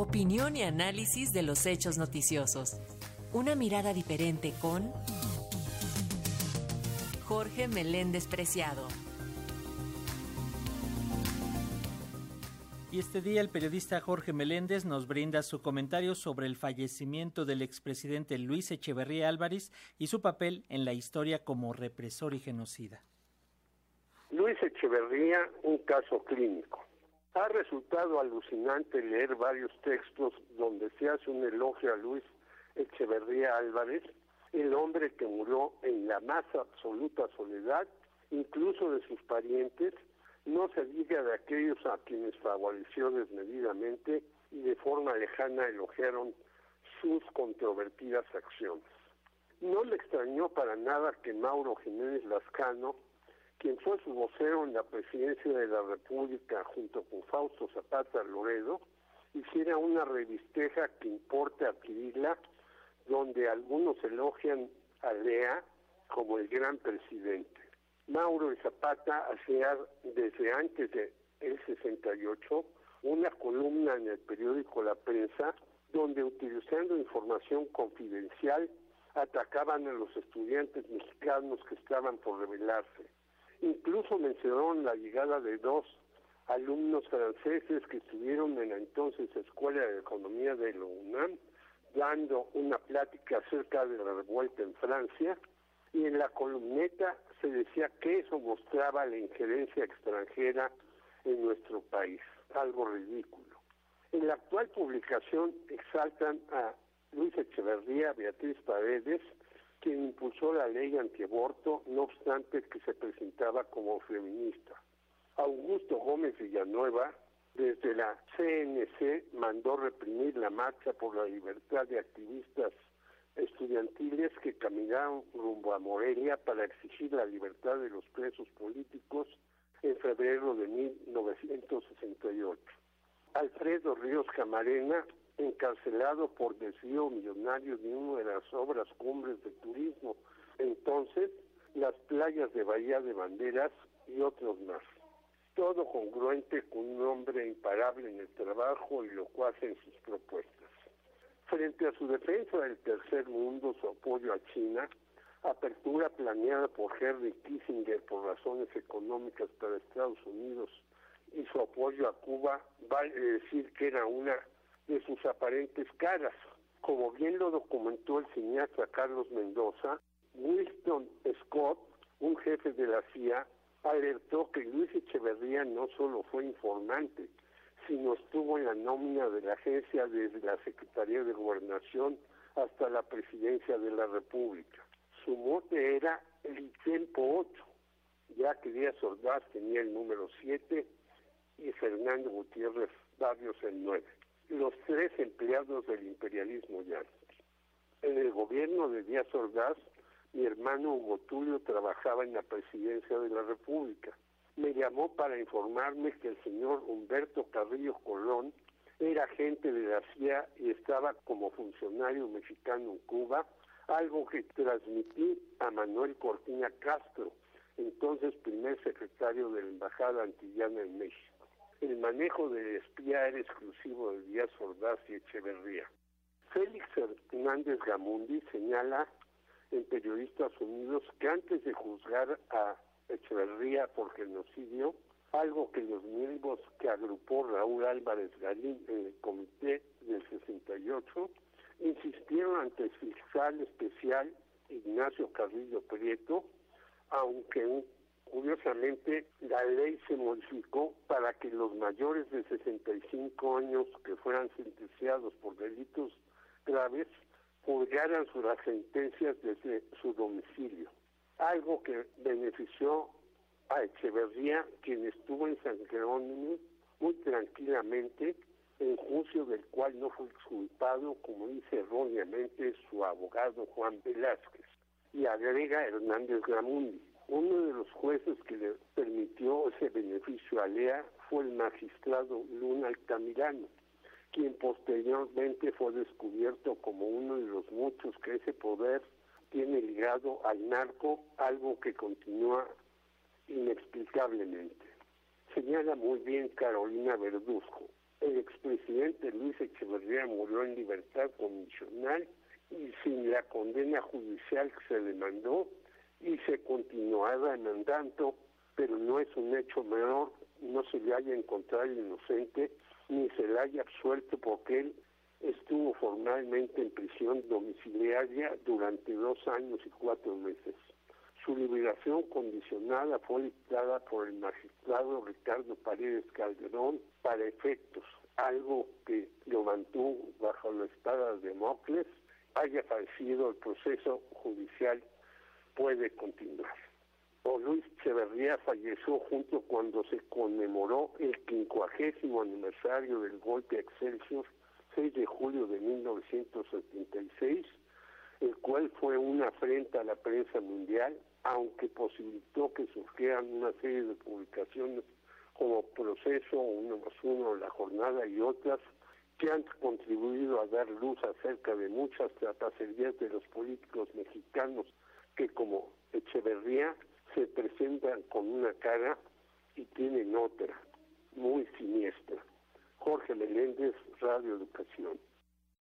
Opinión y análisis de los hechos noticiosos. Una mirada diferente con Jorge Meléndez Preciado. Y este día el periodista Jorge Meléndez nos brinda su comentario sobre el fallecimiento del expresidente Luis Echeverría Álvarez y su papel en la historia como represor y genocida. Luis Echeverría, un caso clínico. Ha resultado alucinante leer varios textos donde se hace un elogio a Luis Echeverría Álvarez, el hombre que murió en la más absoluta soledad, incluso de sus parientes, no se diga de aquellos a quienes favoreció desmedidamente y de forma lejana elogiaron sus controvertidas acciones. No le extrañó para nada que Mauro Jiménez Lascano, quien fue su vocero en la presidencia de la República junto con Fausto Zapata Loredo, hiciera una revisteja que importe adquirirla, donde algunos elogian a Lea como el gran presidente. Mauro y Zapata hacía desde antes del 68 una columna en el periódico La Prensa donde utilizando información confidencial atacaban a los estudiantes mexicanos que estaban por rebelarse. Incluso mencionaron la llegada de dos alumnos franceses que estuvieron en la entonces Escuela de Economía de la UNAM dando una plática acerca de la revuelta en Francia y en la columneta se decía que eso mostraba la injerencia extranjera en nuestro país, algo ridículo. En la actual publicación exaltan a Luis Echeverría, Beatriz Paredes, quien impulsó la ley antiaborto, no obstante que se presentaba como feminista. Augusto Gómez Villanueva, desde la CNC, mandó reprimir la marcha por la libertad de activistas estudiantiles que caminaron rumbo a Morelia para exigir la libertad de los presos políticos en febrero de 1968. Alfredo Ríos Camarena, encarcelado por desvío millonario de una de las obras cumbres de turismo, entonces las playas de Bahía de Banderas y otros más. Todo congruente con un hombre imparable en el trabajo y locuaz en sus propuestas. Frente a su defensa del tercer mundo, su apoyo a China, apertura planeada por Henry Kissinger por razones económicas para Estados Unidos y su apoyo a Cuba, vale decir que era una de sus aparentes caras. Como bien lo documentó el cineasta Carlos Mendoza, Winston Scott, un jefe de la CIA, alertó que Luis Echeverría no solo fue informante, sino estuvo en la nómina de la agencia desde la Secretaría de Gobernación hasta la Presidencia de la República. Su mote era el tiempo 8, ya que Díaz Ordaz tenía el número 7 y Fernando Gutiérrez Barrios el 9. Los tres empleados del imperialismo ya. En el gobierno de Díaz Ordaz, mi hermano Hugo Tulio trabajaba en la presidencia de la República me llamó para informarme que el señor Humberto Carrillo Colón era agente de la CIA y estaba como funcionario mexicano en Cuba, algo que transmití a Manuel Cortina Castro, entonces primer secretario de la Embajada Antillana en México. El manejo del espía era exclusivo de Díaz Ordaz y Echeverría. Félix Hernández Gamundi señala en Periodistas Unidos que antes de juzgar a Echeverría por genocidio, algo que los miembros que agrupó Raúl Álvarez Galín en el comité del 68 insistieron ante el fiscal especial Ignacio Carrillo Prieto, aunque curiosamente la ley se modificó para que los mayores de 65 años que fueran sentenciados por delitos graves purgaran sus sentencias desde su domicilio algo que benefició a Echeverría, quien estuvo en San Jerónimo muy tranquilamente, en juicio del cual no fue exculpado, como dice erróneamente su abogado Juan Velázquez. Y agrega Hernández Gramundi, uno de los jueces que le permitió ese beneficio a Lea fue el magistrado Luna Altamirano, quien posteriormente fue descubierto como uno de los muchos que ese poder tiene ligado al narco algo que continúa inexplicablemente. Señala muy bien Carolina Verduzco. El expresidente Luis Echeverría murió en libertad condicional y sin la condena judicial que se demandó y se continuará demandando, pero no es un hecho menor, no se le haya encontrado inocente ni se le haya absuelto porque él estuvo formalmente en prisión domiciliaria durante dos años y cuatro meses. Su liberación condicionada fue dictada por el magistrado Ricardo Paredes Calderón para efectos, algo que lo mantuvo bajo la espada de Mocles, haya fallecido el proceso judicial puede continuar. O Luis Echeverría falleció junto cuando se conmemoró el quincuagésimo aniversario del golpe a Excelsior, 6 de julio de 1976, el cual fue una afrenta a la prensa mundial, aunque posibilitó que surgieran una serie de publicaciones como Proceso, Uno más Uno, La Jornada y otras, que han contribuido a dar luz acerca de muchas trapacerías de los políticos mexicanos que como Echeverría se presentan con una cara y tienen otra, muy siniestra. Jorge Meléndez, Radio Educación.